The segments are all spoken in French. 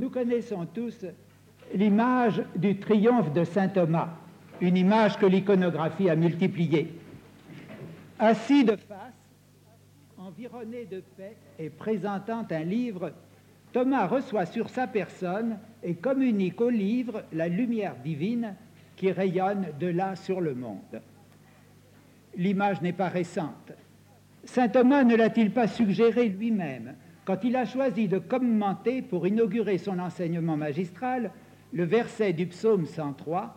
Nous connaissons tous l'image du triomphe de Saint Thomas, une image que l'iconographie a multipliée. Assis de face, environné de paix et présentant un livre, Thomas reçoit sur sa personne et communique au livre la lumière divine qui rayonne de là sur le monde. L'image n'est pas récente. Saint Thomas ne l'a-t-il pas suggéré lui-même quand il a choisi de commenter pour inaugurer son enseignement magistral le verset du psaume 103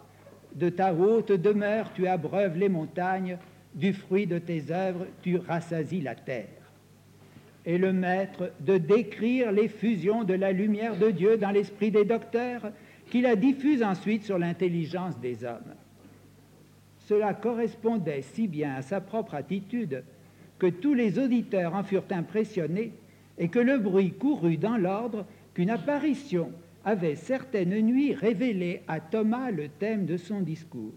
De ta haute demeure tu abreuves les montagnes, du fruit de tes œuvres tu rassasies la terre. Et le maître de décrire l'effusion de la lumière de Dieu dans l'esprit des docteurs, qui la diffuse ensuite sur l'intelligence des hommes. Cela correspondait si bien à sa propre attitude que tous les auditeurs en furent impressionnés et que le bruit courut dans l'ordre qu'une apparition avait certaines nuits révélé à Thomas le thème de son discours.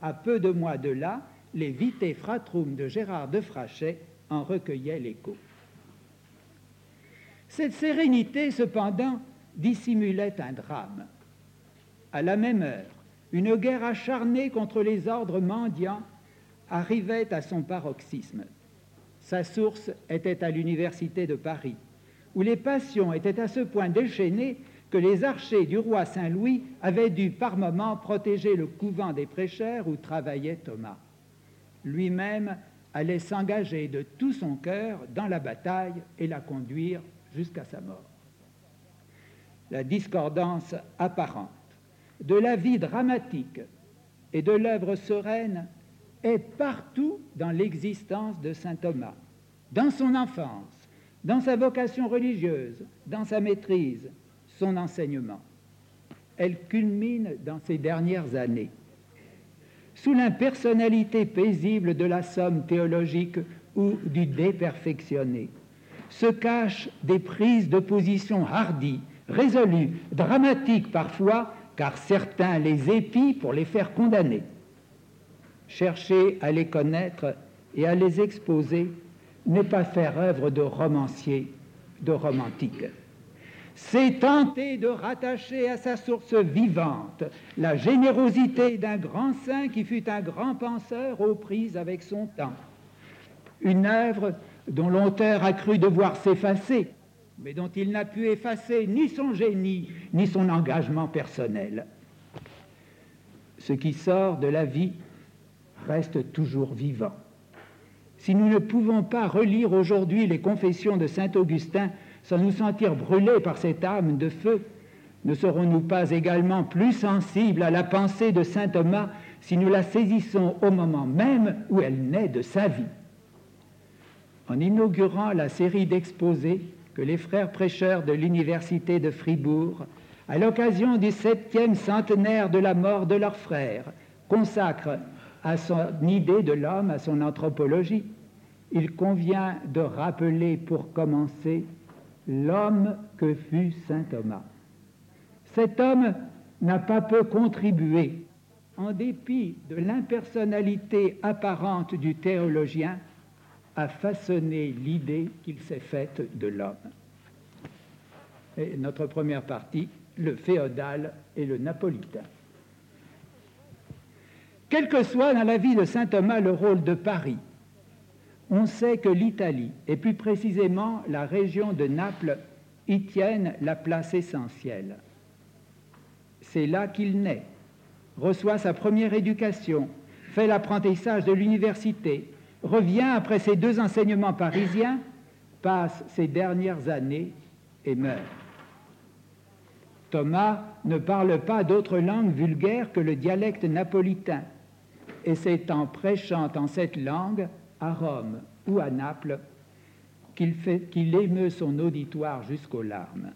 À peu de mois de là, les Vitae Fratrum de Gérard de Frachet en recueillaient l'écho. Cette sérénité, cependant, dissimulait un drame. À la même heure, une guerre acharnée contre les ordres mendiants arrivait à son paroxysme. Sa source était à l'université de Paris, où les passions étaient à ce point déchaînées que les archers du roi Saint-Louis avaient dû par moments protéger le couvent des prêcheurs où travaillait Thomas. Lui-même allait s'engager de tout son cœur dans la bataille et la conduire jusqu'à sa mort. La discordance apparente de la vie dramatique et de l'œuvre sereine est partout dans l'existence de Saint Thomas, dans son enfance, dans sa vocation religieuse, dans sa maîtrise, son enseignement. Elle culmine dans ses dernières années. Sous l'impersonnalité paisible de la somme théologique ou du déperfectionné, se cachent des prises de position hardies, résolues, dramatiques parfois, car certains les épient pour les faire condamner. Chercher à les connaître et à les exposer n'est pas faire œuvre de romancier, de romantique c'est tenter de rattacher à sa source vivante la générosité d'un grand saint qui fut un grand penseur aux prises avec son temps. Une œuvre dont l'auteur a cru devoir s'effacer, mais dont il n'a pu effacer ni son génie, ni son engagement personnel. Ce qui sort de la vie reste toujours vivant. Si nous ne pouvons pas relire aujourd'hui les confessions de Saint Augustin sans nous sentir brûlés par cette âme de feu, ne serons-nous pas également plus sensibles à la pensée de Saint Thomas si nous la saisissons au moment même où elle naît de sa vie? En inaugurant la série d'exposés que les frères prêcheurs de l'Université de Fribourg, à l'occasion du septième centenaire de la mort de leur frère, consacrent à son idée de l'homme, à son anthropologie, il convient de rappeler pour commencer l'homme que fut Saint Thomas. Cet homme n'a pas peu contribué, en dépit de l'impersonnalité apparente du théologien, à façonner l'idée qu'il s'est faite de l'homme. Et notre première partie, le féodal et le napolitain. Quel que soit dans la vie de Saint Thomas le rôle de Paris, on sait que l'Italie, et plus précisément la région de Naples, y tiennent la place essentielle. C'est là qu'il naît, reçoit sa première éducation, fait l'apprentissage de l'université, revient après ses deux enseignements parisiens, passe ses dernières années et meurt. Thomas ne parle pas d'autre langue vulgaire que le dialecte napolitain, et c'est en prêchant en cette langue à Rome ou à Naples qu'il émeut son auditoire jusqu'aux larmes.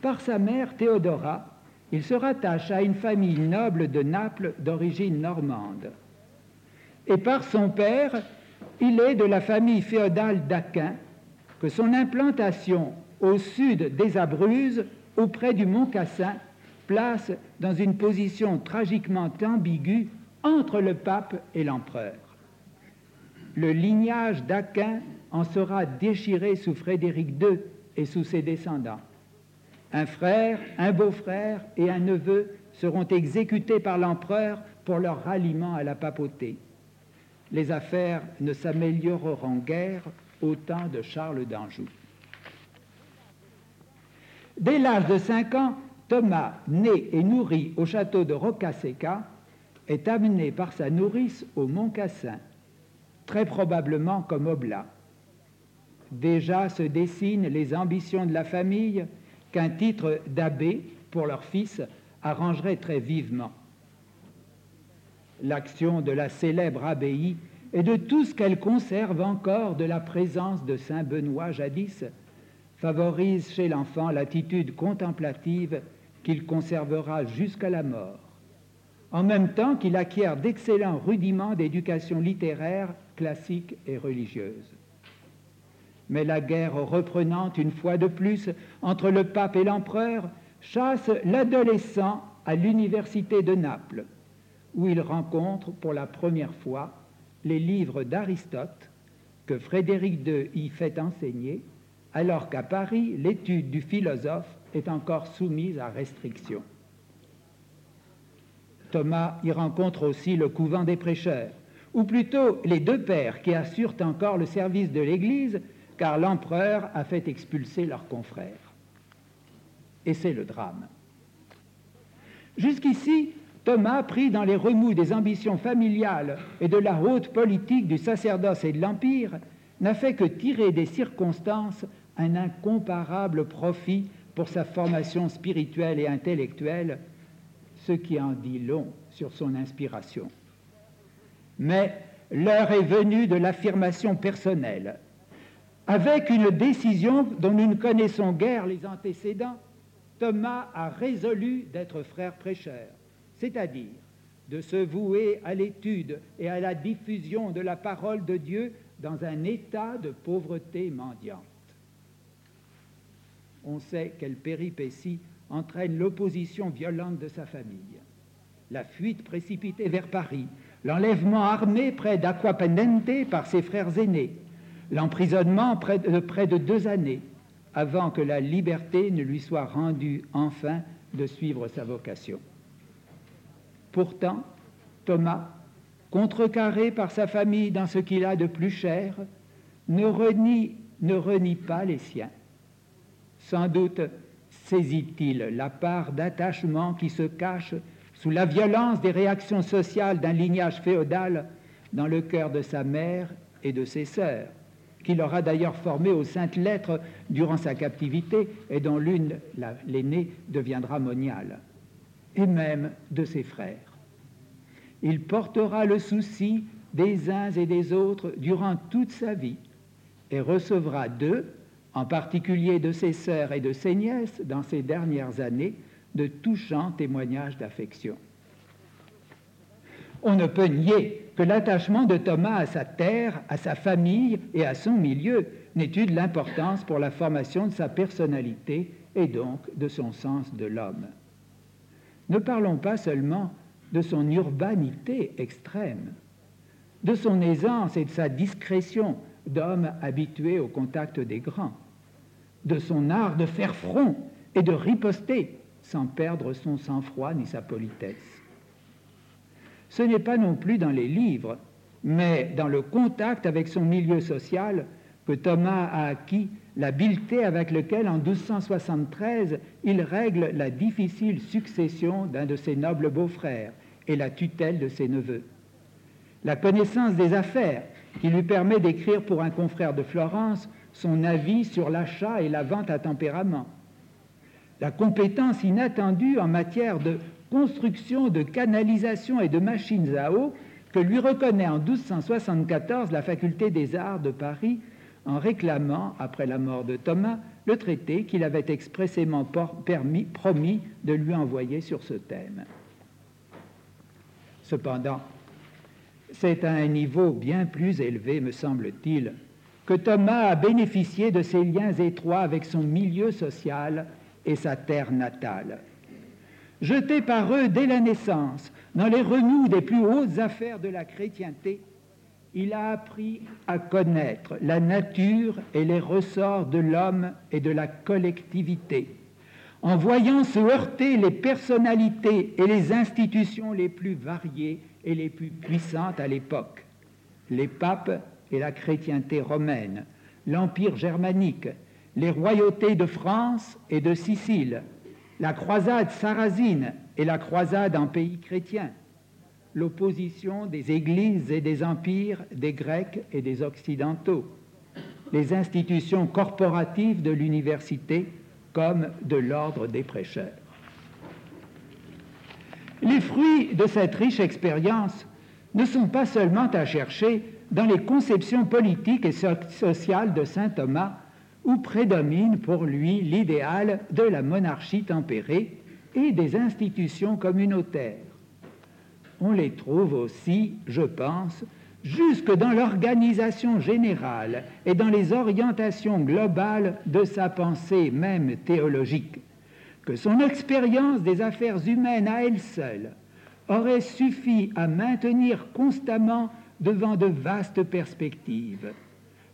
Par sa mère Théodora, il se rattache à une famille noble de Naples d'origine normande. Et par son père, il est de la famille féodale d'Aquin, que son implantation au sud des Abruzes, auprès du mont Cassin, place dans une position tragiquement ambiguë entre le pape et l'empereur le lignage d'Aquin en sera déchiré sous Frédéric II et sous ses descendants. Un frère, un beau-frère et un neveu seront exécutés par l'empereur pour leur ralliement à la papauté. Les affaires ne s'amélioreront guère au temps de Charles d'Anjou. Dès l'âge de 5 ans, Thomas, né et nourri au château de Rocaseca, est amené par sa nourrice au Mont Cassin, très probablement comme oblat. Déjà se dessinent les ambitions de la famille qu'un titre d'abbé pour leur fils arrangerait très vivement. L'action de la célèbre abbaye et de tout ce qu'elle conserve encore de la présence de Saint Benoît jadis favorise chez l'enfant l'attitude contemplative qu'il conservera jusqu'à la mort, en même temps qu'il acquiert d'excellents rudiments d'éducation littéraire, classique et religieuse. Mais la guerre reprenante une fois de plus entre le pape et l'empereur chasse l'adolescent à l'université de Naples, où il rencontre pour la première fois les livres d'Aristote que Frédéric II y fait enseigner, alors qu'à Paris, l'étude du philosophe est encore soumise à restriction. Thomas y rencontre aussi le couvent des prêcheurs, ou plutôt les deux pères qui assurent encore le service de l'Église, car l'empereur a fait expulser leurs confrères. Et c'est le drame. Jusqu'ici, Thomas, pris dans les remous des ambitions familiales et de la haute politique du sacerdoce et de l'Empire, n'a fait que tirer des circonstances un incomparable profit pour sa formation spirituelle et intellectuelle, ce qui en dit long sur son inspiration. Mais l'heure est venue de l'affirmation personnelle. Avec une décision dont nous ne connaissons guère les antécédents, Thomas a résolu d'être frère prêcheur c'est-à-dire de se vouer à l'étude et à la diffusion de la parole de Dieu dans un état de pauvreté mendiante. On sait quelle péripétie entraîne l'opposition violente de sa famille. La fuite précipitée vers Paris, l'enlèvement armé près d'Aquapendente par ses frères aînés, l'emprisonnement de près de deux années, avant que la liberté ne lui soit rendue enfin de suivre sa vocation. Pourtant, Thomas, contrecarré par sa famille dans ce qu'il a de plus cher, ne renie, ne renie pas les siens. Sans doute saisit-il la part d'attachement qui se cache sous la violence des réactions sociales d'un lignage féodal dans le cœur de sa mère et de ses sœurs, qu'il aura d'ailleurs formé aux saintes lettres durant sa captivité et dont l'une, l'aînée, deviendra moniale et même de ses frères. Il portera le souci des uns et des autres durant toute sa vie et recevra d'eux, en particulier de ses sœurs et de ses nièces dans ses dernières années, de touchants témoignages d'affection. On ne peut nier que l'attachement de Thomas à sa terre, à sa famille et à son milieu de l'importance pour la formation de sa personnalité et donc de son sens de l'homme. Ne parlons pas seulement de son urbanité extrême, de son aisance et de sa discrétion d'homme habitué au contact des grands, de son art de faire front et de riposter sans perdre son sang-froid ni sa politesse. Ce n'est pas non plus dans les livres, mais dans le contact avec son milieu social que Thomas a acquis l'habileté avec laquelle, en 1273, il règle la difficile succession d'un de ses nobles beaux-frères et la tutelle de ses neveux. La connaissance des affaires qui lui permet d'écrire pour un confrère de Florence son avis sur l'achat et la vente à tempérament. La compétence inattendue en matière de construction, de canalisation et de machines à eau que lui reconnaît en 1274 la faculté des arts de Paris en réclamant, après la mort de Thomas, le traité qu'il avait expressément promis de lui envoyer sur ce thème. Cependant, c'est à un niveau bien plus élevé, me semble-t-il, que Thomas a bénéficié de ses liens étroits avec son milieu social et sa terre natale. Jeté par eux dès la naissance dans les remous des plus hautes affaires de la chrétienté, il a appris à connaître la nature et les ressorts de l'homme et de la collectivité, en voyant se heurter les personnalités et les institutions les plus variées et les plus puissantes à l'époque, les papes et la chrétienté romaine, l'Empire germanique, les royautés de France et de Sicile, la croisade sarrasine et la croisade en pays chrétiens, l'opposition des églises et des empires des Grecs et des Occidentaux, les institutions corporatives de l'université comme de l'ordre des prêcheurs. Les fruits de cette riche expérience ne sont pas seulement à chercher dans les conceptions politiques et sociales de Saint Thomas, où prédomine pour lui l'idéal de la monarchie tempérée et des institutions communautaires. On les trouve aussi, je pense, jusque dans l'organisation générale et dans les orientations globales de sa pensée même théologique, que son expérience des affaires humaines à elle seule aurait suffi à maintenir constamment devant de vastes perspectives,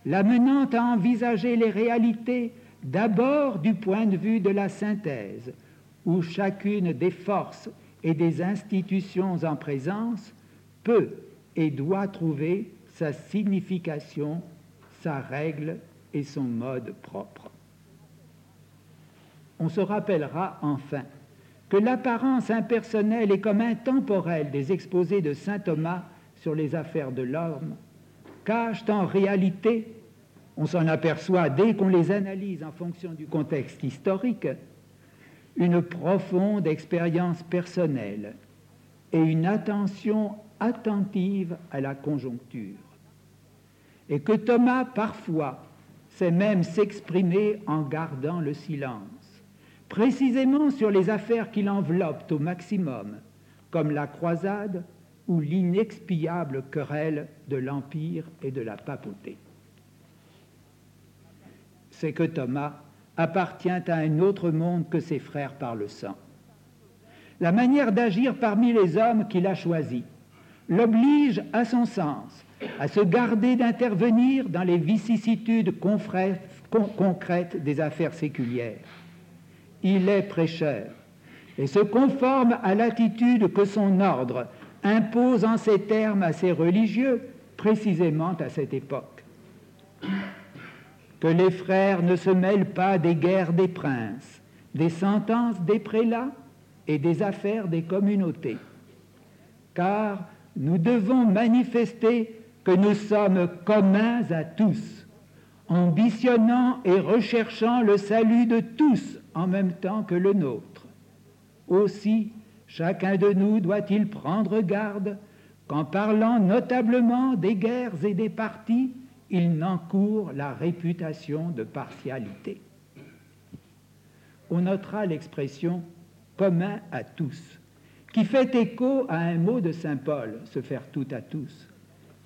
l'amenant à envisager les réalités d'abord du point de vue de la synthèse, où chacune des forces et des institutions en présence peut et doit trouver sa signification, sa règle et son mode propre. On se rappellera enfin que l'apparence impersonnelle et comme intemporelle des exposés de Saint Thomas sur les affaires de l'homme cachent en réalité, on s'en aperçoit dès qu'on les analyse en fonction du contexte historique, une profonde expérience personnelle et une attention attentive à la conjoncture. Et que Thomas, parfois, sait même s'exprimer en gardant le silence, précisément sur les affaires qui l'enveloppent au maximum, comme la croisade ou l'inexpiable querelle de l'Empire et de la papauté. C'est que Thomas appartient à un autre monde que ses frères par le sang. La manière d'agir parmi les hommes qu'il a choisis l'oblige à son sens à se garder d'intervenir dans les vicissitudes concrètes des affaires séculières. Il est prêcheur et se conforme à l'attitude que son ordre impose en ces termes à ses religieux, précisément à cette époque. Que les frères ne se mêlent pas des guerres des princes, des sentences des prélats et des affaires des communautés, car nous devons manifester que nous sommes communs à tous, ambitionnant et recherchant le salut de tous en même temps que le nôtre. Aussi, Chacun de nous doit-il prendre garde qu'en parlant notablement des guerres et des partis, il n'encourt la réputation de partialité. On notera l'expression commun à tous, qui fait écho à un mot de Saint Paul, se faire tout à tous.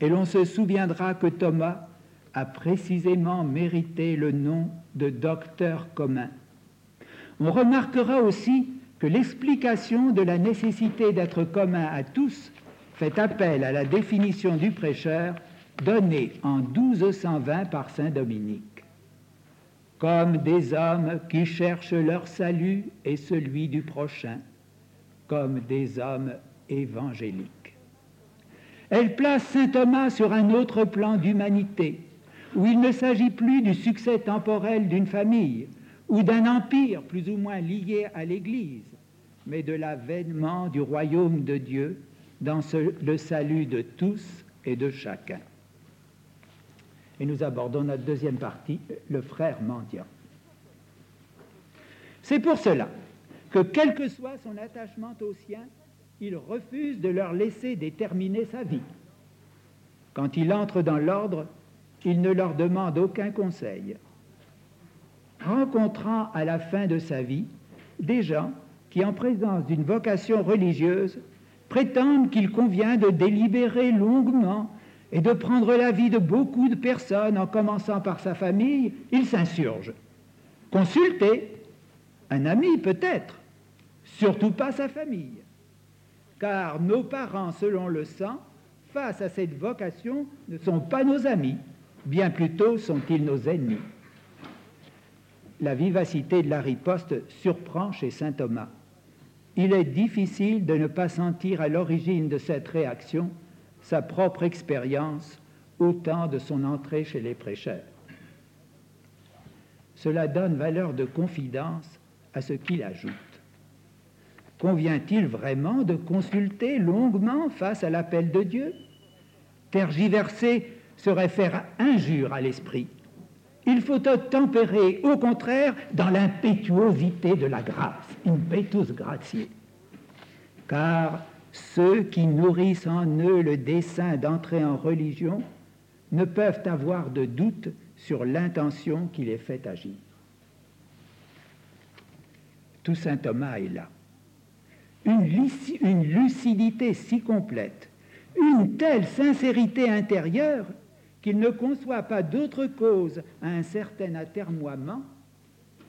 Et l'on se souviendra que Thomas a précisément mérité le nom de docteur commun. On remarquera aussi que l'explication de la nécessité d'être commun à tous fait appel à la définition du prêcheur donnée en 1220 par Saint Dominique. Comme des hommes qui cherchent leur salut et celui du prochain, comme des hommes évangéliques. Elle place Saint Thomas sur un autre plan d'humanité, où il ne s'agit plus du succès temporel d'une famille ou d'un empire plus ou moins lié à l'Église, mais de l'avènement du royaume de Dieu dans le salut de tous et de chacun. Et nous abordons notre deuxième partie, le frère mendiant. C'est pour cela que, quel que soit son attachement aux siens, il refuse de leur laisser déterminer sa vie. Quand il entre dans l'ordre, il ne leur demande aucun conseil. Rencontrant à la fin de sa vie des gens qui, en présence d'une vocation religieuse, prétendent qu'il convient de délibérer longuement et de prendre l'avis de beaucoup de personnes, en commençant par sa famille, il s'insurge. Consulter un ami peut-être, surtout pas sa famille, car nos parents, selon le sang, face à cette vocation, ne sont pas nos amis, bien plutôt sont-ils nos ennemis. la vivacité de la riposte surprend chez saint Thomas. Il est difficile de ne pas sentir à l'origine de cette réaction sa propre expérience au temps de son entrée chez les prêcheurs. Cela donne valeur de confidence à ce qu'il ajoute. Convient-il vraiment de consulter longuement face à l'appel de Dieu? Tergiverser serait faire injure à l'esprit. Il faut tempérer, au contraire, dans l'impétuosité de la grâce, impetus gratiae. Car ceux qui nourrissent en eux le dessein d'entrer en religion ne peuvent avoir de doute sur l'intention qui les fait agir. Tout saint Thomas est là. Une, une lucidité si complète, une telle sincérité intérieure qu'il ne conçoit pas d'autre cause à un certain atermoiement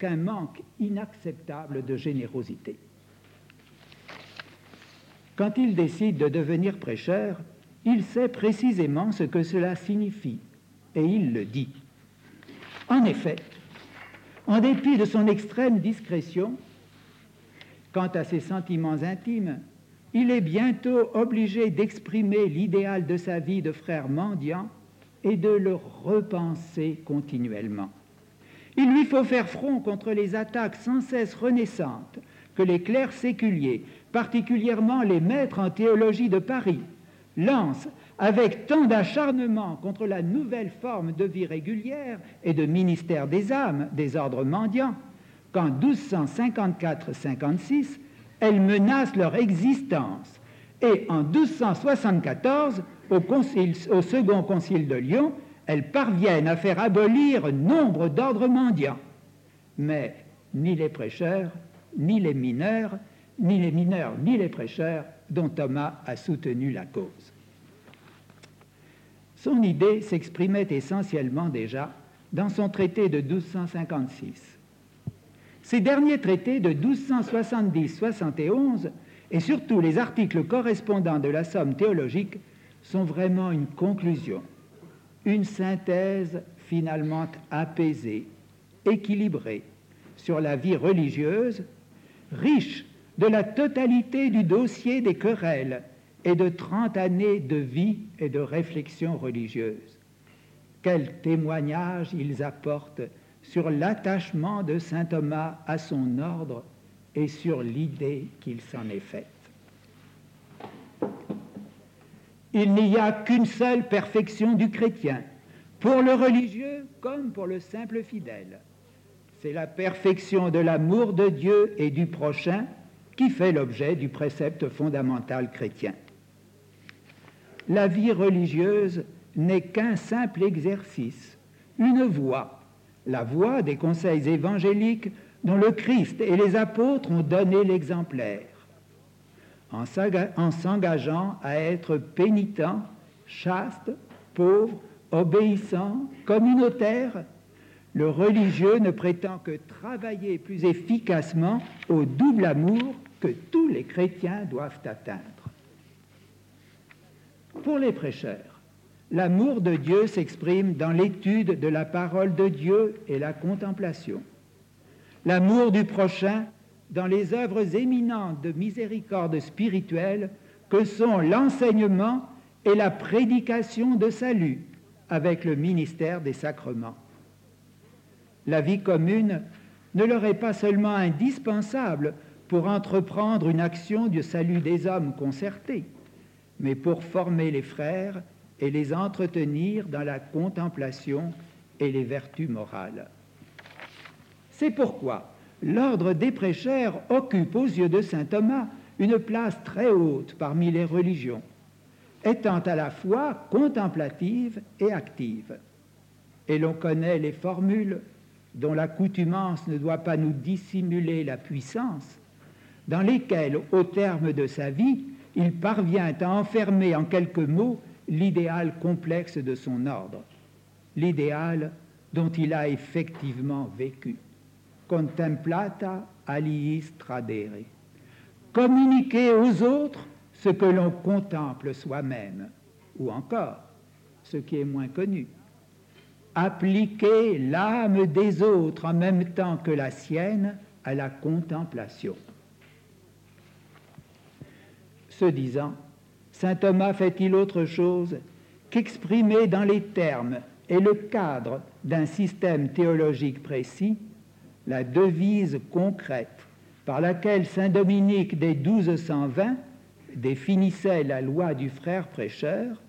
qu'un manque inacceptable de générosité. Quand il décide de devenir prêcheur, il sait précisément ce que cela signifie et il le dit. En effet, en dépit de son extrême discrétion, quant à ses sentiments intimes, il est bientôt obligé d'exprimer l'idéal de sa vie de frère mendiant et de le repenser continuellement. Il lui faut faire front contre les attaques sans cesse renaissantes que les clercs séculiers, particulièrement les maîtres en théologie de Paris, lancent avec tant d'acharnement contre la nouvelle forme de vie régulière et de ministère des âmes des ordres mendiants, qu'en 1254-56, elles menacent leur existence. Et en 1274, au, au second concile de Lyon, elles parviennent à faire abolir nombre d'ordres mendiants. Mais ni les prêcheurs, ni les mineurs, ni les mineurs, ni les prêcheurs dont Thomas a soutenu la cause. Son idée s'exprimait essentiellement déjà dans son traité de 1256. Ces derniers traités de 1270-71 et surtout les articles correspondants de la somme théologique sont vraiment une conclusion, une synthèse finalement apaisée, équilibrée sur la vie religieuse, riche de la totalité du dossier des querelles et de 30 années de vie et de réflexion religieuse. Quel témoignage ils apportent sur l'attachement de Saint Thomas à son ordre et sur l'idée qu'il s'en est faite. Il n'y a qu'une seule perfection du chrétien, pour le religieux comme pour le simple fidèle. C'est la perfection de l'amour de Dieu et du prochain qui fait l'objet du précepte fondamental chrétien. La vie religieuse n'est qu'un simple exercice, une voie, la voie des conseils évangéliques dont le Christ et les apôtres ont donné l'exemplaire. En s'engageant à être pénitent, chaste, pauvre, obéissant, communautaire, le religieux ne prétend que travailler plus efficacement au double amour que tous les chrétiens doivent atteindre. Pour les prêcheurs, l'amour de Dieu s'exprime dans l'étude de la parole de Dieu et la contemplation. L'amour du prochain dans les œuvres éminentes de miséricorde spirituelle que sont l'enseignement et la prédication de salut avec le ministère des sacrements. La vie commune ne leur est pas seulement indispensable pour entreprendre une action du salut des hommes concertée, mais pour former les frères et les entretenir dans la contemplation et les vertus morales. C'est pourquoi l'ordre des prêcheurs occupe aux yeux de saint Thomas une place très haute parmi les religions, étant à la fois contemplative et active. Et l'on connaît les formules dont l'accoutumance ne doit pas nous dissimuler la puissance, dans lesquelles, au terme de sa vie, il parvient à enfermer en quelques mots l'idéal complexe de son ordre, l'idéal dont il a effectivement vécu contemplata aliis tradere. Communiquer aux autres ce que l'on contemple soi-même, ou encore ce qui est moins connu. appliquer l'âme des autres en même temps que la sienne à la contemplation. Ce disant, Saint Thomas fait-il autre chose qu'exprimer dans les termes et le cadre d'un système théologique précis la devise concrète par laquelle Saint Dominique des 1220 définissait la loi du frère prêcheur,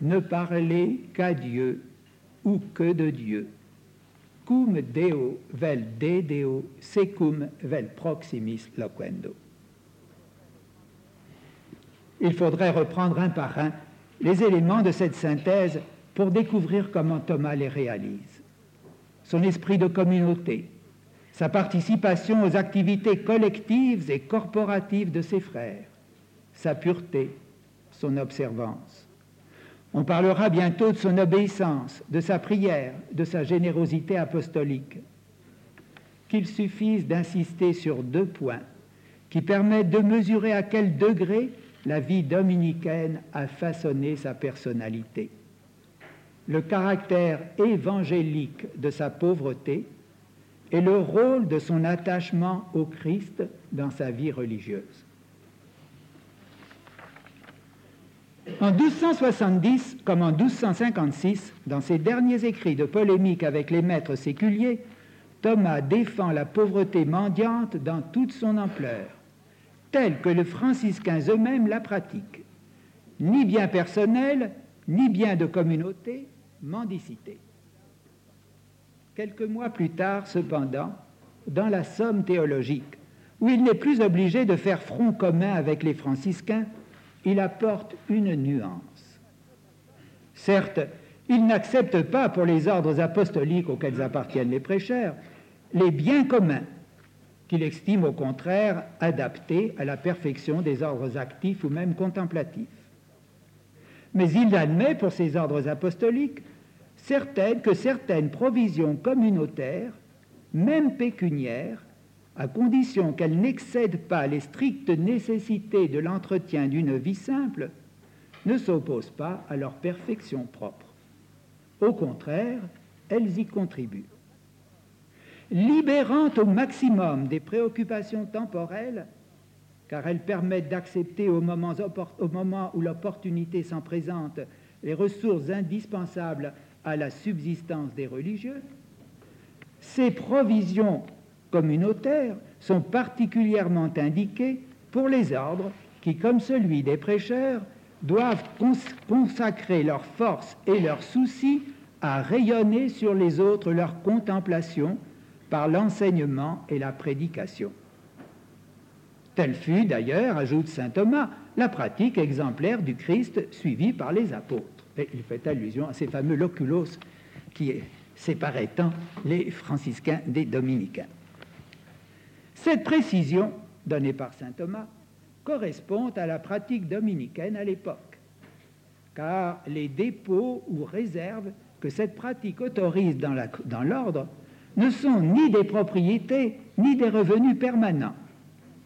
ne parler qu'à Dieu ou que de Dieu. Cum Deo vel de Deo, secum vel proximis loquendo. Il faudrait reprendre un par un les éléments de cette synthèse pour découvrir comment Thomas les réalise. Son esprit de communauté, sa participation aux activités collectives et corporatives de ses frères, sa pureté, son observance. On parlera bientôt de son obéissance, de sa prière, de sa générosité apostolique. Qu'il suffise d'insister sur deux points qui permettent de mesurer à quel degré la vie dominicaine a façonné sa personnalité. Le caractère évangélique de sa pauvreté et le rôle de son attachement au Christ dans sa vie religieuse. En 1270 comme en 1256, dans ses derniers écrits de polémique avec les maîtres séculiers, Thomas défend la pauvreté mendiante dans toute son ampleur, telle que les franciscains eux-mêmes la pratiquent. Ni bien personnel, ni bien de communauté, mendicité. Quelques mois plus tard, cependant, dans la Somme théologique, où il n'est plus obligé de faire front commun avec les franciscains, il apporte une nuance. Certes, il n'accepte pas pour les ordres apostoliques auxquels appartiennent les prêcheurs les biens communs, qu'il estime au contraire adaptés à la perfection des ordres actifs ou même contemplatifs. Mais il admet pour ces ordres apostoliques certaines, que certaines provisions communautaires, même pécuniaires, à condition qu'elle n'excède pas les strictes nécessités de l'entretien d'une vie simple, ne s'opposent pas à leur perfection propre. Au contraire, elles y contribuent. Libérant au maximum des préoccupations temporelles, car elles permettent d'accepter au moment où l'opportunité s'en présente les ressources indispensables à la subsistance des religieux, ces provisions communautaires sont particulièrement indiqués pour les ordres qui, comme celui des prêcheurs, doivent consacrer leur force et leurs soucis à rayonner sur les autres leur contemplation par l'enseignement et la prédication. Telle fut d'ailleurs, ajoute saint Thomas, la pratique exemplaire du Christ suivie par les apôtres. Il fait allusion à ces fameux loculos qui séparaient tant les franciscains des dominicains. Cette précision donnée par saint Thomas correspond à la pratique dominicaine à l'époque, car les dépôts ou réserves que cette pratique autorise dans l'ordre ne sont ni des propriétés ni des revenus permanents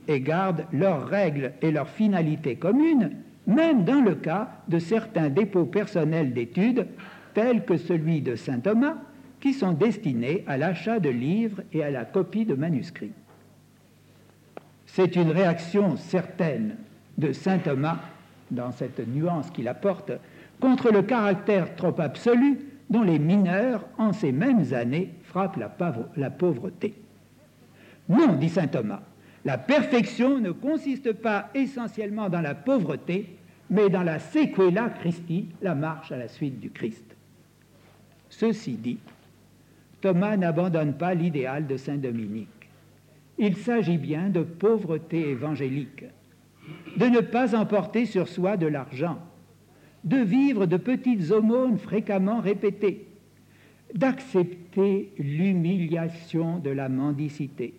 et gardent leurs règles et leurs finalités communes, même dans le cas de certains dépôts personnels d'études, tels que celui de Saint Thomas, qui sont destinés à l'achat de livres et à la copie de manuscrits. C'est une réaction certaine de saint Thomas, dans cette nuance qu'il apporte, contre le caractère trop absolu dont les mineurs, en ces mêmes années, frappent la, pauvreté. Non, dit saint Thomas, la perfection ne consiste pas essentiellement dans la pauvreté, mais dans la sequela Christi, la marche à la suite du Christ. Ceci dit, Thomas n'abandonne pas l'idéal de Saint Dominique il s'agit bien de pauvreté évangélique, de ne pas emporter sur soi de l'argent, de vivre de petites aumônes fréquemment répétées, d'accepter l'humiliation de la mendicité.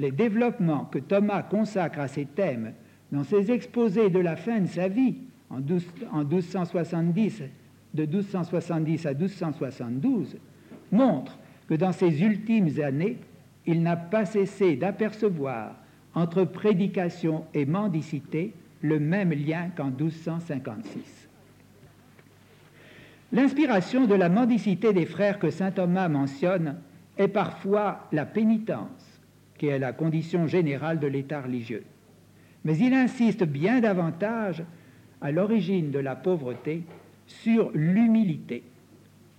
Les développements que Thomas consacre à ces thèmes dans ses exposés de la fin de sa vie, en, 1270, de 1270 à 1272, montrent que dans ces ultimes années, il n'a pas cessé d'apercevoir entre prédication et mendicité le même lien qu'en 1256. L'inspiration de la mendicité des frères que saint Thomas mentionne est parfois la pénitence, qui est la condition générale de l'état religieux. Mais il insiste bien davantage à l'origine de la pauvreté sur l'humilité,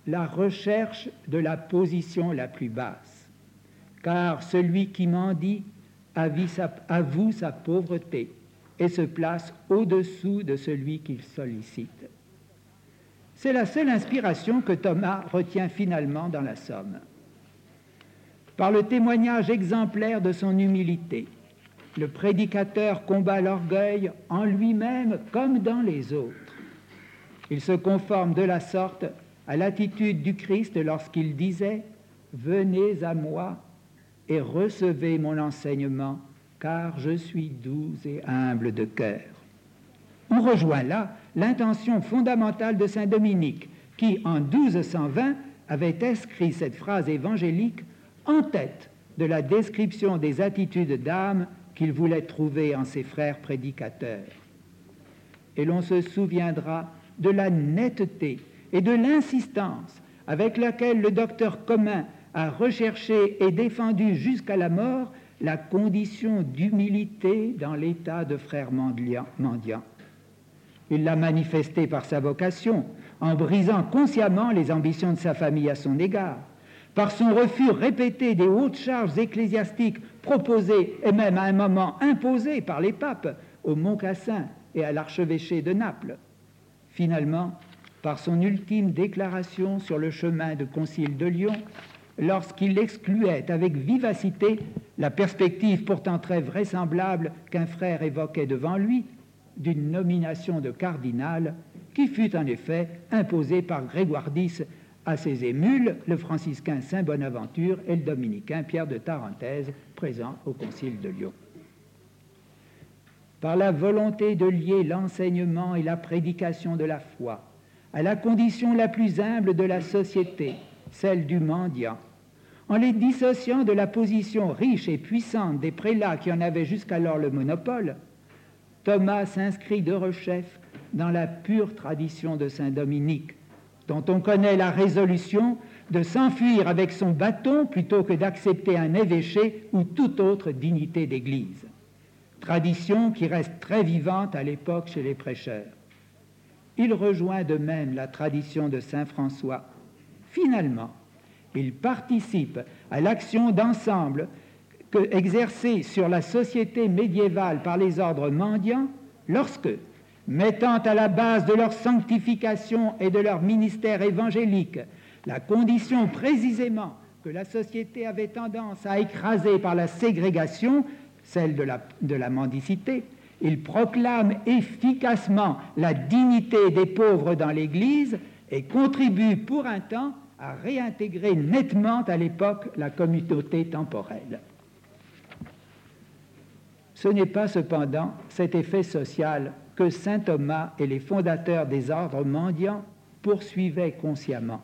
la recherche de la position la plus basse. Car celui qui mendie avoue sa pauvreté et se place au-dessous de celui qu'il sollicite. C'est la seule inspiration que Thomas retient finalement dans la Somme. Par le témoignage exemplaire de son humilité, le prédicateur combat l'orgueil en lui-même comme dans les autres. Il se conforme de la sorte à l'attitude du Christ lorsqu'il disait Venez à moi et recevez mon enseignement, car je suis doux et humble de cœur. On rejoint là l'intention fondamentale de Saint Dominique, qui en 1220 avait inscrit cette phrase évangélique en tête de la description des attitudes d'âme qu'il voulait trouver en ses frères prédicateurs. Et l'on se souviendra de la netteté et de l'insistance avec laquelle le docteur commun a recherché et défendu jusqu'à la mort la condition d'humilité dans l'état de frère mendiant. Il l'a manifesté par sa vocation, en brisant consciemment les ambitions de sa famille à son égard, par son refus répété des hautes charges ecclésiastiques proposées et même à un moment imposées par les papes au Mont Cassin et à l'archevêché de Naples. Finalement, par son ultime déclaration sur le chemin de Concile de Lyon, lorsqu'il excluait avec vivacité la perspective pourtant très vraisemblable qu'un frère évoquait devant lui d'une nomination de cardinal qui fut en effet imposée par Grégoire X à ses émules, le franciscain Saint Bonaventure et le dominicain Pierre de Tarentaise, présents au Concile de Lyon. Par la volonté de lier l'enseignement et la prédication de la foi à la condition la plus humble de la société, celle du mendiant, en les dissociant de la position riche et puissante des prélats qui en avaient jusqu'alors le monopole, Thomas s'inscrit de rechef dans la pure tradition de Saint Dominique, dont on connaît la résolution de s'enfuir avec son bâton plutôt que d'accepter un évêché ou toute autre dignité d'Église. Tradition qui reste très vivante à l'époque chez les prêcheurs. Il rejoint de même la tradition de Saint François. Finalement, il participe à l'action d'ensemble exercée sur la société médiévale par les ordres mendiants lorsque, mettant à la base de leur sanctification et de leur ministère évangélique la condition précisément que la société avait tendance à écraser par la ségrégation, celle de la, mendicité, il proclame efficacement la dignité des pauvres dans l'Église et contribue pour un temps à réintégrer nettement à l'époque la communauté temporelle. Ce n'est pas cependant cet effet social que saint Thomas et les fondateurs des ordres mendiants poursuivaient consciemment.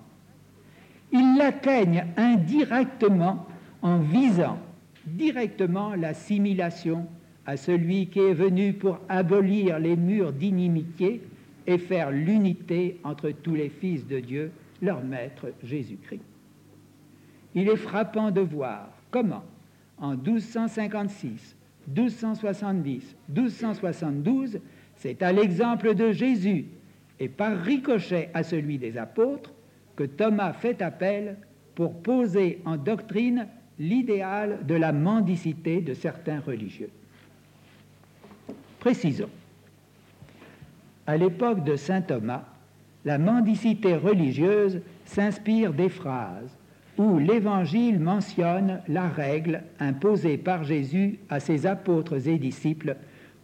Ils l'atteignent indirectement en visant directement l'assimilation à celui qui est venu pour abolir les murs d'inimitié et faire l'unité entre tous les fils de Dieu, leur Maître Jésus-Christ. Il est frappant de voir comment, en 1256, 1270, 1272, c'est à l'exemple de Jésus et par ricochet à celui des apôtres que Thomas fait appel pour poser en doctrine l'idéal de la mendicité de certains religieux. Précisons. À l'époque de saint Thomas, la mendicité religieuse s'inspire des phrases où l'Évangile mentionne la règle imposée par Jésus à ses apôtres et disciples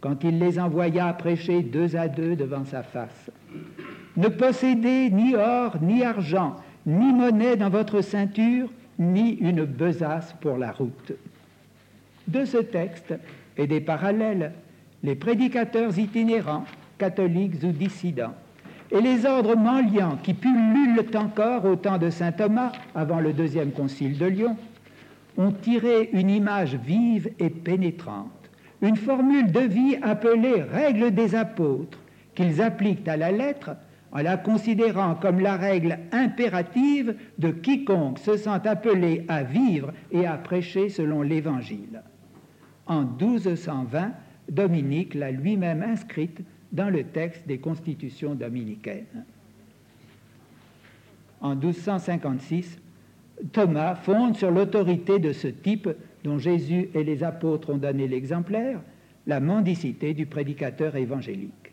quand il les envoya prêcher deux à deux devant sa face. Ne possédez ni or, ni argent, ni monnaie dans votre ceinture, ni une besace pour la route. De ce texte et des parallèles les prédicateurs itinérants, catholiques ou dissidents, et les ordres mendiants qui pullulent encore au temps de saint Thomas, avant le deuxième concile de Lyon, ont tiré une image vive et pénétrante, une formule de vie appelée règle des apôtres, qu'ils appliquent à la lettre en la considérant comme la règle impérative de quiconque se sent appelé à vivre et à prêcher selon l'Évangile. En 1220, Dominique l'a lui-même inscrite dans le texte des constitutions dominicaines. En 1256, Thomas fonde sur l'autorité de ce type dont Jésus et les apôtres ont donné l'exemplaire, la mendicité du prédicateur évangélique.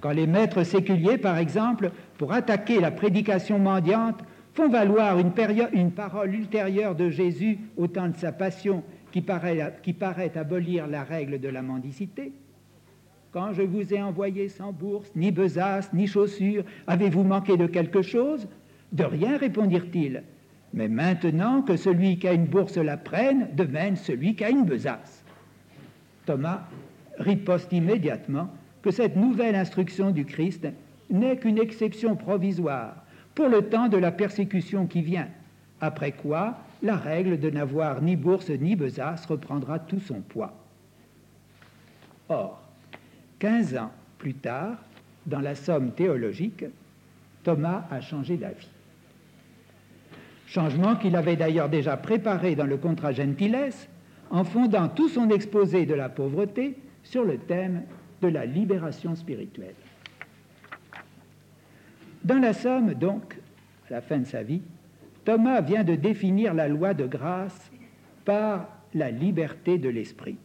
Quand les maîtres séculiers, par exemple, pour attaquer la prédication mendiante, font valoir une, parole ultérieure de Jésus au temps de sa passion qui paraît, qui paraît abolir la règle de la mendicité, quand je vous ai envoyé sans bourse, ni besace, ni chaussures, avez-vous manqué de quelque chose? De rien, répondirent-ils. Mais maintenant que celui qui a une bourse la prenne, devienne celui qui a une besace. Thomas riposte immédiatement que cette nouvelle instruction du Christ n'est qu'une exception provisoire pour le temps de la persécution qui vient, après quoi la règle de n'avoir ni bourse ni besace reprendra tout son poids. Or, quinze ans plus tard, dans la somme théologique, Thomas a changé d'avis. Changement qu'il avait d'ailleurs déjà préparé dans le Contra Gentiles en fondant tout son exposé de la pauvreté sur le thème de la libération spirituelle. Dans la somme, donc, à la fin de sa vie, Thomas vient de définir la loi de grâce par la liberté de l'esprit.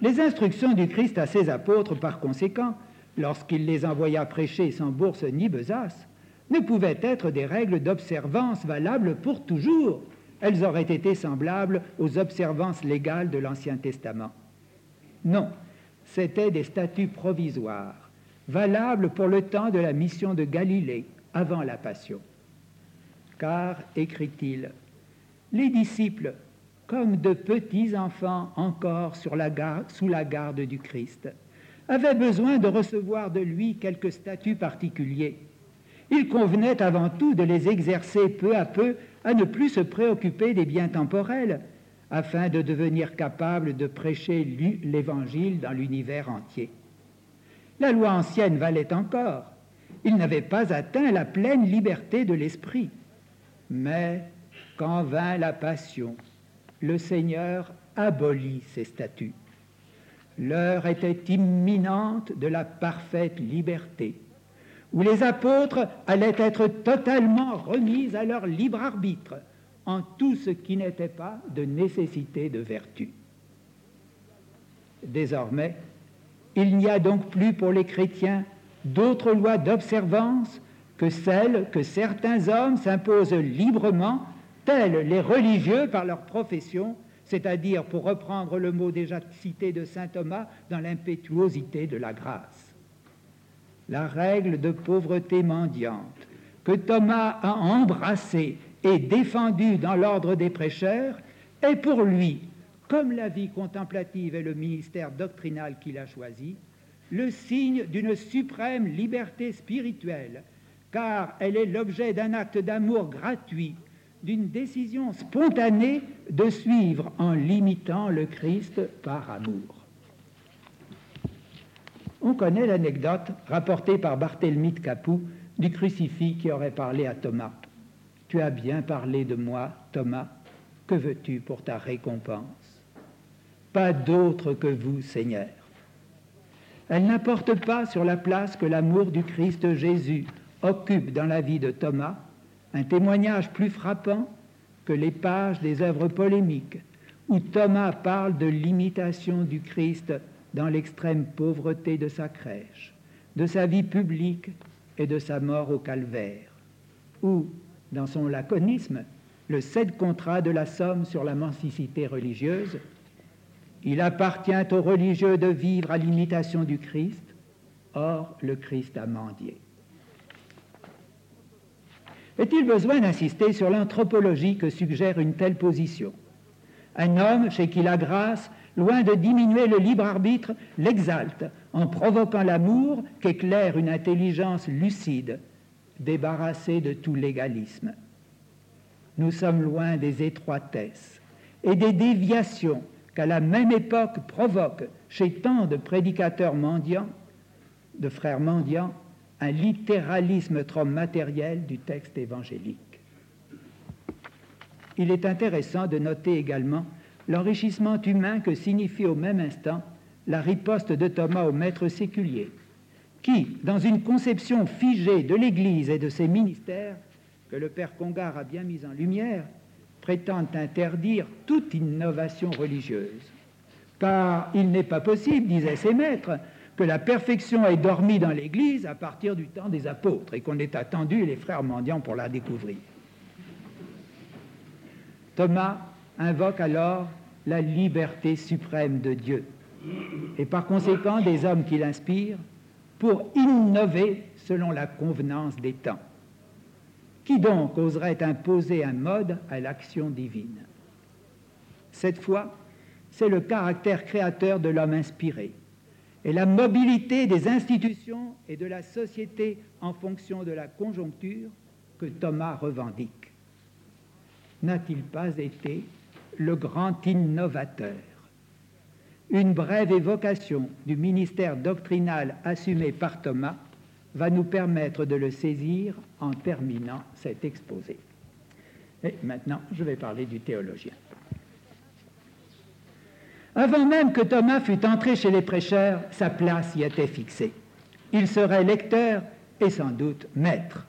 Les instructions du Christ à ses apôtres, par conséquent, lorsqu'il les envoya prêcher sans bourse ni besace, ne pouvaient être des règles d'observance valables pour toujours. Elles auraient été semblables aux observances légales de l'Ancien Testament. Non, c'étaient des statuts provisoires, valables pour le temps de la mission de Galilée, avant la Passion. Car, écrit-il, les disciples, comme de petits enfants encore sous la garde du Christ, avaient besoin de recevoir de lui quelques statuts particuliers. Il convenait avant tout de les exercer peu à peu à ne plus se préoccuper des biens temporels, afin de devenir capable de prêcher l'Évangile dans l'univers entier. La loi ancienne valait encore. Il n'avait pas atteint la pleine liberté de l'esprit. Mais quand vint la passion, le Seigneur abolit ses statuts. L'heure était imminente de la parfaite liberté, où les apôtres allaient être totalement remis à leur libre arbitre en tout ce qui n'était pas de nécessité de vertu. Désormais, il n'y a donc plus pour les chrétiens d'autres lois d'observance que celles que certains hommes s'imposent librement, tels les religieux par leur profession, c'est-à-dire, pour reprendre le mot déjà cité de Saint Thomas, dans l'impétuosité de la grâce. La règle de pauvreté mendiante que Thomas a embrassée et défendu dans l'ordre des prêcheurs est pour lui, comme la vie contemplative et le ministère doctrinal qu'il a choisi, le signe d'une suprême liberté spirituelle, car elle est l'objet d'un acte d'amour gratuit, d'une décision spontanée de suivre en limitant le Christ par amour. On connaît l'anecdote rapportée par Barthélemy de Capoue du crucifix qui aurait parlé à Thomas. Tu as bien parlé de moi, Thomas. Que veux-tu pour ta récompense? Pas d'autre que vous, Seigneur. Elle n'apporte pas sur la place que l'amour du Christ Jésus occupe dans la vie de Thomas un témoignage plus frappant que les pages des œuvres polémiques où Thomas parle de l'imitation du Christ dans l'extrême pauvreté de sa crèche, de sa vie publique et de sa mort au calvaire, ou dans son laconisme, le sept contrat de la Somme sur la mendicité religieuse, il appartient aux religieux de vivre à l'imitation du Christ, or le Christ a mendié. Est-il besoin d'insister sur l'anthropologie que suggère une telle position? Un homme chez qui la grâce, loin de diminuer le libre arbitre, l'exalte en provoquant l'amour qu'éclaire une intelligence lucide débarrassé de tout légalisme. Nous sommes loin des étroitesses et des déviations qu'à la même époque provoquent chez tant de prédicateurs mendiants, de frères mendiants, un littéralisme trop matériel du texte évangélique. Il est intéressant de noter également l'enrichissement humain que signifie au même instant la riposte de Thomas au maître séculier, qui, dans une conception figée de l'Église et de ses ministères, que le père Congar a bien mis en lumière, prétend interdire toute innovation religieuse. Car il n'est pas possible, disaient ses maîtres, que la perfection ait dormi dans l'Église à partir du temps des apôtres et qu'on ait attendu les frères mendiants pour la découvrir. Thomas invoque alors la liberté suprême de Dieu et par conséquent des hommes qui l'inspirent pour innover selon la convenance des temps. Qui donc oserait imposer un mode à l'action divine? Cette fois, c'est le caractère créateur de l'homme inspiré et la mobilité des institutions et de la société en fonction de la conjoncture que Thomas revendique. N'a-t-il pas été le grand innovateur Une brève évocation du ministère doctrinal assumé par Thomas va nous permettre de le saisir en terminant cet exposé. Et maintenant, je vais parler du théologien. Avant même que Thomas fût entré chez les prêcheurs, sa place y était fixée. Il serait lecteur et sans doute maître.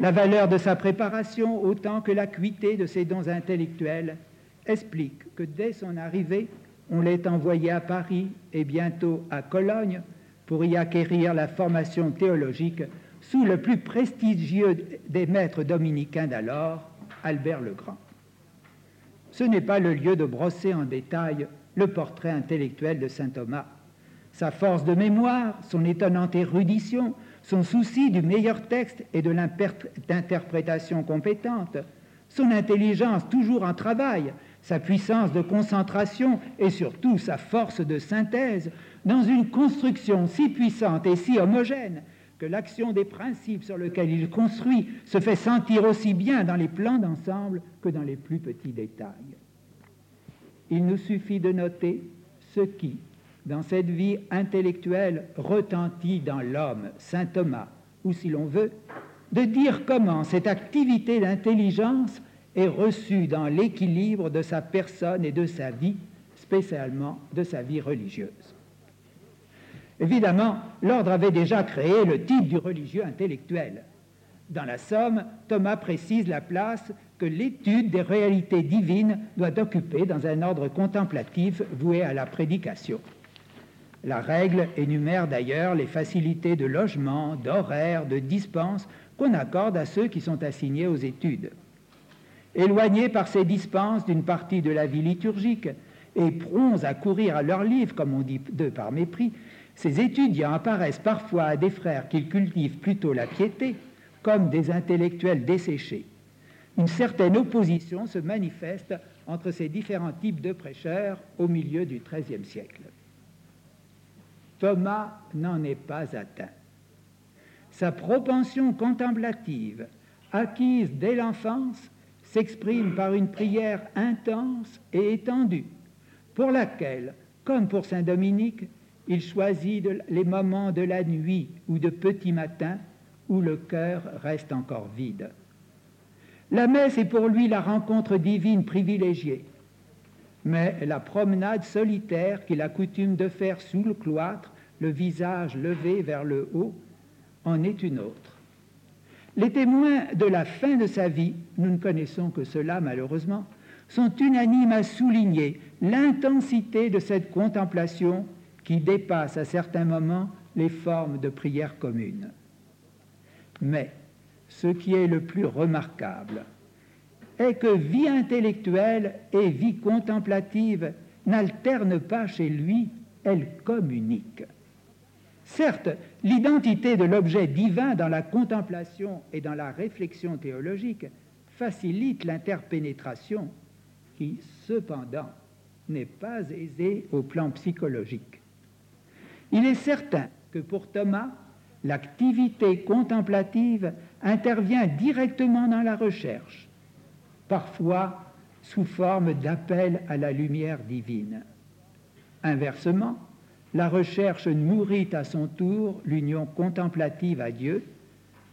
La valeur de sa préparation, autant que l'acuité de ses dons intellectuels, explique que dès son arrivée, on l'ait envoyé à Paris et bientôt à Cologne pour y acquérir la formation théologique sous le plus prestigieux des maîtres dominicains d'alors, Albert le Grand. Ce n'est pas le lieu de brosser en détail le portrait intellectuel de saint Thomas. Sa force de mémoire, son étonnante érudition, son souci du meilleur texte et de l'interprétation compétente, son intelligence toujours en travail, sa puissance de concentration et surtout sa force de synthèse dans une construction si puissante et si homogène que l'action des principes sur lesquels il construit se fait sentir aussi bien dans les plans d'ensemble que dans les plus petits détails. Il nous suffit de noter ce qui, dans cette vie intellectuelle, retentit dans l'homme, saint Thomas, ou si l'on veut, de dire comment cette activité d'intelligence est reçue dans l'équilibre de sa personne et de sa vie, spécialement de sa vie religieuse. Évidemment, l'ordre avait déjà créé le titre du religieux intellectuel. Dans la Somme, Thomas précise la place que l'étude des réalités divines doit occuper dans un ordre contemplatif voué à la prédication. La règle énumère d'ailleurs les facilités de logement, d'horaire, de dispense qu'on accorde à ceux qui sont assignés aux études. Éloignés par ces dispenses d'une partie de la vie liturgique et prompts à courir à leurs livres, comme on dit d'eux par mépris, ces étudiants apparaissent parfois à des frères qu'ils cultivent plutôt la piété comme des intellectuels desséchés. Une certaine opposition se manifeste entre ces différents types de prêcheurs au milieu du XIIIe siècle. Thomas n'en est pas atteint. Sa propension contemplative, acquise dès l'enfance, s'exprime par une prière intense et étendue, pour laquelle, comme pour Saint Dominique, il choisit les moments de la nuit ou de petit matin où le cœur reste encore vide. La messe est pour lui la rencontre divine privilégiée, mais la promenade solitaire qu'il a coutume de faire sous le cloître, le visage levé vers le haut, en est une autre. Les témoins de la fin de sa vie, nous ne connaissons que cela malheureusement, sont unanimes à souligner l'intensité de cette contemplation qui dépasse à certains moments les formes de prière commune. Mais ce qui est le plus remarquable est que vie intellectuelle et vie contemplative n'alternent pas chez lui, elles communiquent. Certes, l'identité de l'objet divin dans la contemplation et dans la réflexion théologique facilite l'interpénétration qui, cependant, n'est pas aisée au plan psychologique. Il est certain que pour Thomas, l'activité contemplative intervient directement dans la recherche, parfois sous forme d'appel à la lumière divine. Inversement, la recherche nourrit à son tour l'union contemplative à Dieu,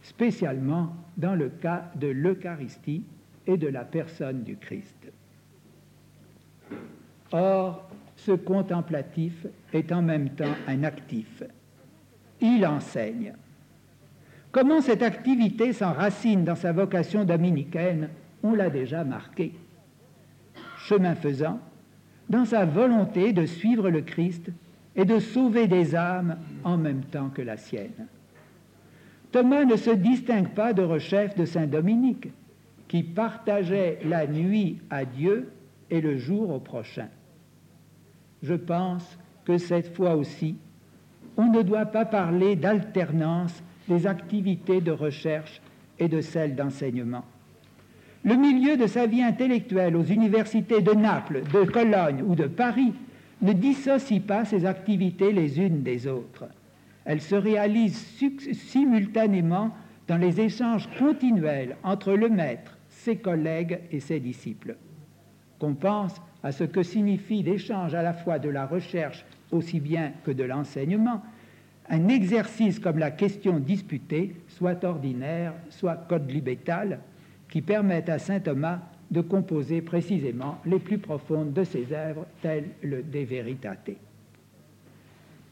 spécialement dans le cas de l'Eucharistie et de la personne du Christ. Or, ce contemplatif est en même temps un actif. Il enseigne. Comment cette activité s'enracine dans sa vocation dominicaine, on l'a déjà marqué. Chemin faisant, dans sa volonté de suivre le Christ et de sauver des âmes en même temps que la sienne. Thomas ne se distingue pas de rechef de Saint Dominique, qui partageait la nuit à Dieu et le jour au prochain. Je pense que cette fois aussi, on ne doit pas parler d'alternance des activités de recherche et de celles d'enseignement. Le milieu de sa vie intellectuelle aux universités de Naples, de Cologne ou de Paris ne dissocie pas ses activités les unes des autres. Elles se réalisent simultanément dans les échanges continuels entre le maître, ses collègues et ses disciples. Qu'on pense à ce que signifie l'échange à la fois de la recherche aussi bien que de l'enseignement, un exercice comme la question disputée, soit ordinaire, soit code libétal, qui permettent à saint Thomas de composer précisément les plus profondes de ses œuvres, telles le De Veritate.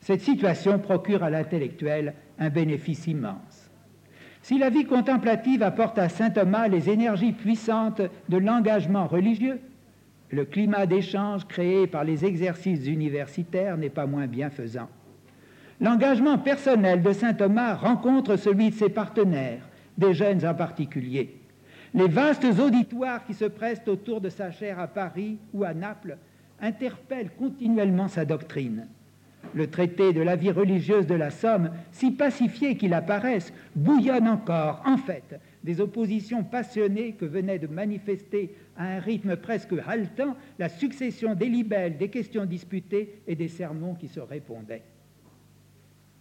Cette situation procure à l'intellectuel un bénéfice immense. Si la vie contemplative apporte à saint Thomas les énergies puissantes de l'engagement religieux, le climat d'échange créé par les exercices universitaires n'est pas moins bienfaisant. L'engagement personnel de saint Thomas rencontre celui de ses partenaires, des jeunes en particulier. Les vastes auditoires qui se prestent autour de sa chaire à Paris ou à Naples interpellent continuellement sa doctrine. Le traité de la vie religieuse de la Somme, si pacifié qu'il apparaisse, bouillonne encore, en fait, des oppositions passionnées que venait de manifester à un rythme presque haletant la succession des libelles, des questions disputées et des sermons qui se répondaient.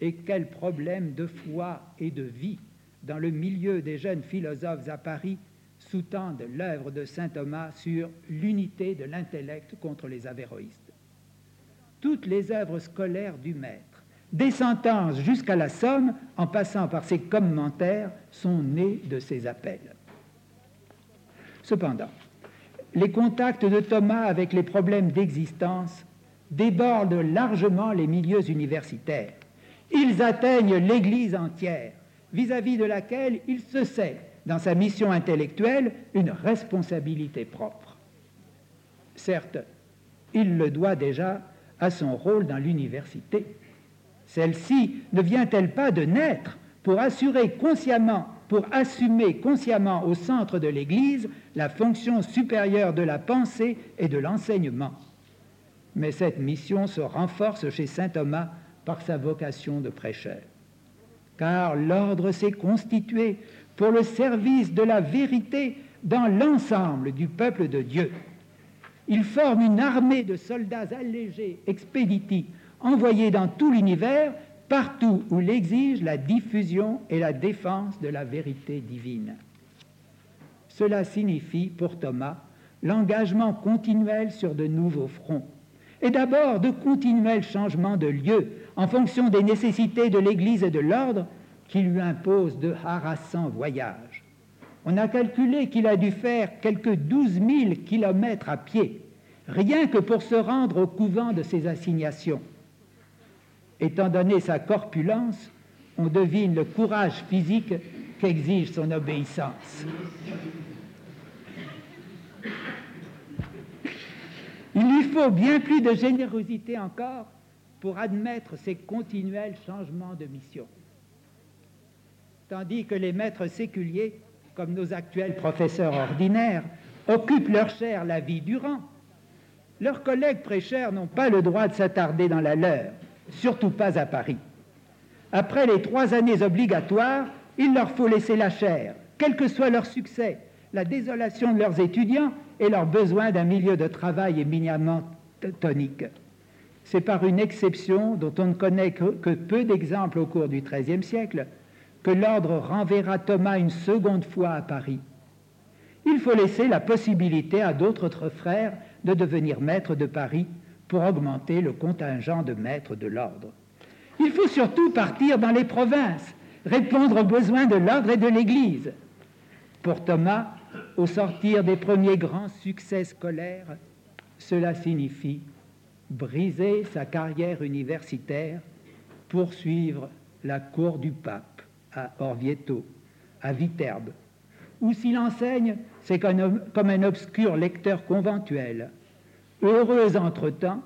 Et quel problème de foi et de vie dans le milieu des jeunes philosophes à Paris sous-tendent l'œuvre de saint Thomas sur l'unité de l'intellect contre les avéroïstes. Toutes les œuvres scolaires du maître, des sentences jusqu'à la somme, en passant par ses commentaires, sont nées de ces appels. Cependant, les contacts de Thomas avec les problèmes d'existence débordent largement les milieux universitaires. Ils atteignent l'Église entière, vis-à-vis -vis de laquelle il se sait dans sa mission intellectuelle une responsabilité propre. Certes, il le doit déjà à son rôle dans l'université. Celle-ci ne vient-elle pas de naître pour assurer consciemment, pour assumer consciemment au centre de l'Église la fonction supérieure de la pensée et de l'enseignement? Mais cette mission se renforce chez saint Thomas par sa vocation de prêcheur. Car l'ordre s'est constitué pour le service de la vérité dans l'ensemble du peuple de Dieu. Il forme une armée de soldats allégés, expéditifs, envoyés dans tout l'univers, partout où l'exige la diffusion et la défense de la vérité divine. Cela signifie pour Thomas l'engagement continuel sur de nouveaux fronts, et d'abord de continuels changements de lieu en fonction des nécessités de l'Église et de l'ordre, qui lui impose de harassants voyages. On a calculé qu'il a dû faire quelques 12 000 kilomètres à pied, rien que pour se rendre au couvent de ses assignations. Étant donné sa corpulence, on devine le courage physique qu'exige son obéissance. Il lui faut bien plus de générosité encore pour admettre ces continuels changements de mission tandis que les maîtres séculiers, comme nos actuels professeurs ordinaires, occupent leur chair la vie durant. Leurs collègues prêcheurs n'ont pas le droit de s'attarder dans la leur, surtout pas à Paris. Après les trois années obligatoires, il leur faut laisser la chair, quel que soit leur succès, la désolation de leurs étudiants et leur besoin d'un milieu de travail éminemment tonique. C'est par une exception dont on ne connaît que, que peu d'exemples au cours du XIIIe siècle que l'ordre renverra Thomas une seconde fois à Paris. Il faut laisser la possibilité à d'autres frères de devenir maîtres de Paris pour augmenter le contingent de maîtres de l'ordre. Il faut surtout partir dans les provinces, répondre aux besoins de l'ordre et de l'Église. Pour Thomas, au sortir des premiers grands succès scolaires, cela signifie briser sa carrière universitaire, poursuivre la cour du pape à Orvieto, à Viterbe, où s'il enseigne, c'est comme un obscur lecteur conventuel, heureux entre-temps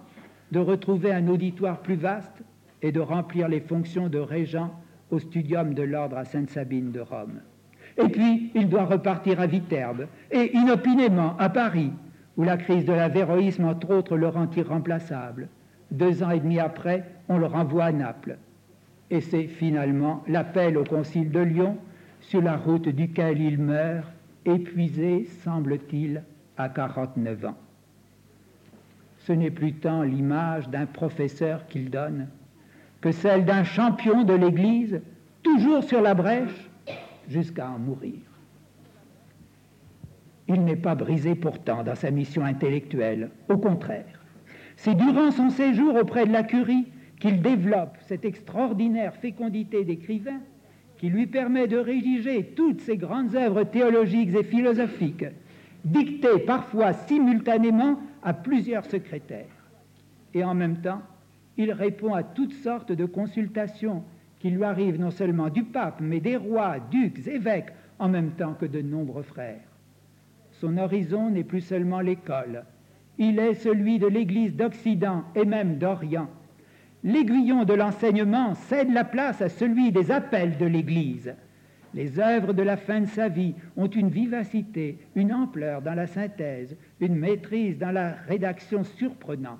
de retrouver un auditoire plus vaste et de remplir les fonctions de régent au studium de l'ordre à Sainte-Sabine de Rome. Et puis, il doit repartir à Viterbe et inopinément à Paris, où la crise de l'avéroïsme, entre autres, le rend irremplaçable. Deux ans et demi après, on le renvoie à Naples. Et c'est finalement l'appel au Concile de Lyon, sur la route duquel il meurt, épuisé, semble-t-il, à 49 ans. Ce n'est plus tant l'image d'un professeur qu'il donne que celle d'un champion de l'Église, toujours sur la brèche, jusqu'à en mourir. Il n'est pas brisé pourtant dans sa mission intellectuelle, au contraire. C'est durant son séjour auprès de la curie qu'il développe cette extraordinaire fécondité d'écrivain qui lui permet de rédiger toutes ces grandes œuvres théologiques et philosophiques, dictées parfois simultanément à plusieurs secrétaires. Et en même temps, il répond à toutes sortes de consultations qui lui arrivent non seulement du pape, mais des rois, ducs, évêques, en même temps que de nombreux frères. Son horizon n'est plus seulement l'école, il est celui de l'Église d'Occident et même d'Orient. L'aiguillon de l'enseignement cède la place à celui des appels de l'Église. Les œuvres de la fin de sa vie ont une vivacité, une ampleur dans la synthèse, une maîtrise dans la rédaction surprenante.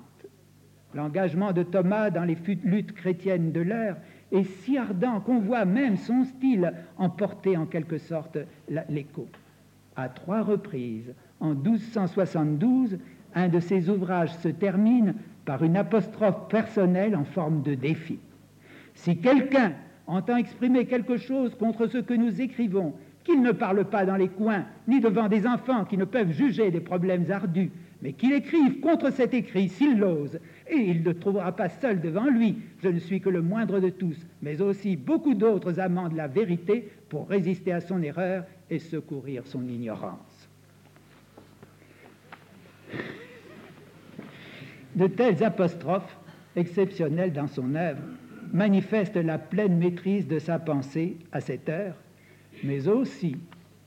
L'engagement de Thomas dans les luttes chrétiennes de l'heure est si ardent qu'on voit même son style emporter en quelque sorte l'écho. À trois reprises, en 1272, un de ses ouvrages se termine par une apostrophe personnelle en forme de défi. Si quelqu'un entend exprimer quelque chose contre ce que nous écrivons, qu'il ne parle pas dans les coins, ni devant des enfants qui ne peuvent juger des problèmes ardus, mais qu'il écrive contre cet écrit s'il l'ose, et il ne trouvera pas seul devant lui, je ne suis que le moindre de tous, mais aussi beaucoup d'autres amants de la vérité pour résister à son erreur et secourir son ignorance. De telles apostrophes, exceptionnelles dans son œuvre, manifestent la pleine maîtrise de sa pensée à cette heure, mais aussi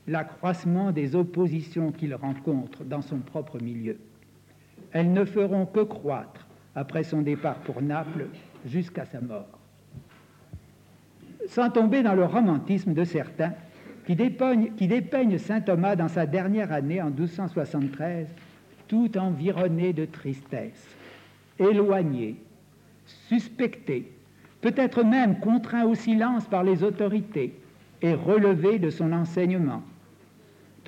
l'accroissement des oppositions qu'il rencontre dans son propre milieu elles ne feront que croître après son départ pour Naples jusqu'à sa mort. Sans tomber dans le romantisme de certains qui dépeignent, saint Thomas dans sa dernière année en 1273, tout environné de tristesse, éloigné, suspecté, peut-être même contraint au silence par les autorités et relevé de son enseignement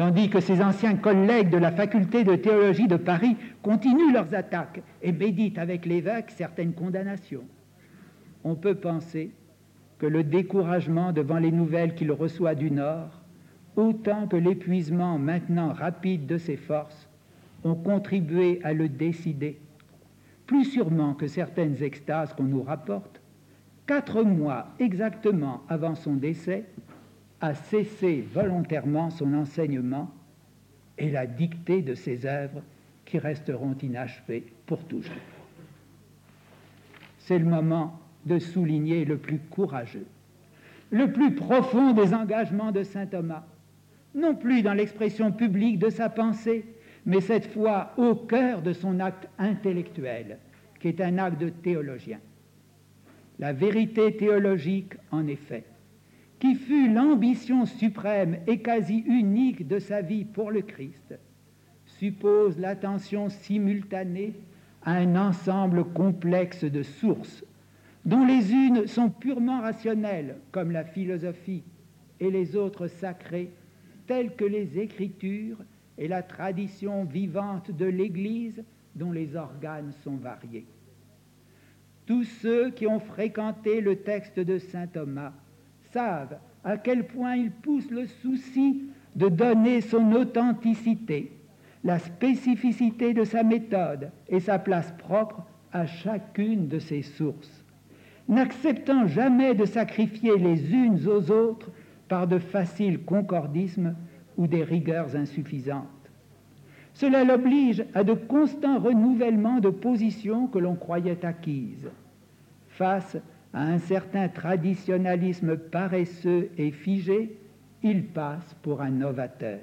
tandis que ses anciens collègues de la faculté de théologie de Paris continuent leurs attaques et méditent avec l'évêque certaines condamnations. On peut penser que le découragement devant les nouvelles qu'il reçoit du Nord, autant que l'épuisement maintenant rapide de ses forces, ont contribué à le décider, plus sûrement que certaines extases qu'on nous rapporte, quatre mois exactement avant son décès, a cessé volontairement son enseignement et la dictée de ses œuvres qui resteront inachevées pour toujours. C'est le moment de souligner le plus courageux, le plus profond des engagements de Saint Thomas, non plus dans l'expression publique de sa pensée, mais cette fois au cœur de son acte intellectuel, qui est un acte de théologien. La vérité théologique, en effet, qui fut l'ambition suprême et quasi unique de sa vie pour le Christ, suppose l'attention simultanée à un ensemble complexe de sources, dont les unes sont purement rationnelles, comme la philosophie, et les autres sacrées, telles que les Écritures et la tradition vivante de l'Église, dont les organes sont variés. Tous ceux qui ont fréquenté le texte de Saint Thomas savent à quel point il pousse le souci de donner son authenticité, la spécificité de sa méthode et sa place propre à chacune de ces sources, n'acceptant jamais de sacrifier les unes aux autres par de faciles concordismes ou des rigueurs insuffisantes. Cela l'oblige à de constants renouvellements de positions que l'on croyait acquises. Face à un certain traditionnalisme paresseux et figé, il passe pour un novateur.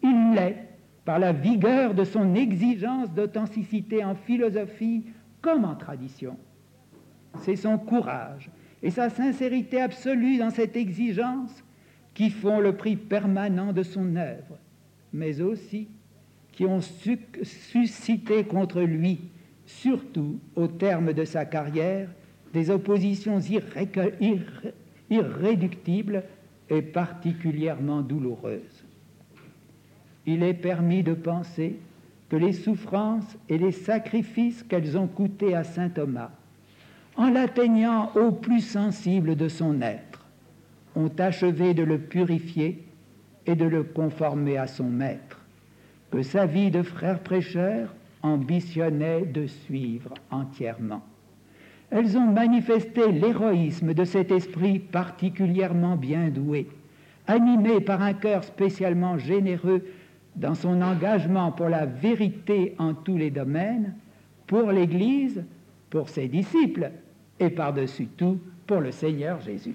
Il l'est par la vigueur de son exigence d'authenticité en philosophie comme en tradition. C'est son courage et sa sincérité absolue dans cette exigence qui font le prix permanent de son œuvre, mais aussi qui ont suscité contre lui, surtout au terme de sa carrière, des oppositions irréductibles et particulièrement douloureuses. Il est permis de penser que les souffrances et les sacrifices qu'elles ont coûté à saint Thomas, en l'atteignant au plus sensible de son être, ont achevé de le purifier et de le conformer à son maître, que sa vie de frère prêcheur ambitionnait de suivre entièrement. Elles ont manifesté l'héroïsme de cet esprit particulièrement bien doué, animé par un cœur spécialement généreux dans son engagement pour la vérité en tous les domaines, pour l'Église, pour ses disciples et par-dessus tout pour le Seigneur Jésus.